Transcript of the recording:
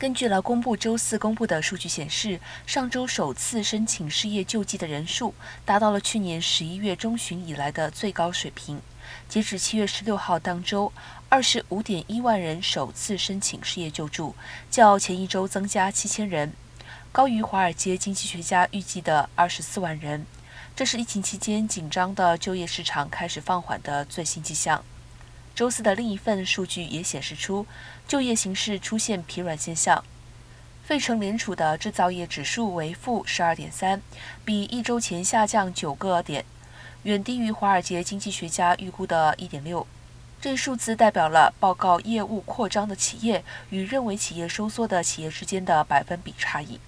根据劳工部周四公布的数据显示，上周首次申请失业救济的人数达到了去年十一月中旬以来的最高水平。截止七月十六号当周，二十五点一万人首次申请失业救助，较前一周增加七千人，高于华尔街经济学家预计的二十四万人。这是疫情期间紧张的就业市场开始放缓的最新迹象。周四的另一份数据也显示出，就业形势出现疲软现象。费城联储的制造业指数为负十二点三，比一周前下降九个点，远低于华尔街经济学家预估的一点六。这数字代表了报告业务扩张的企业与认为企业收缩的企业之间的百分比差异。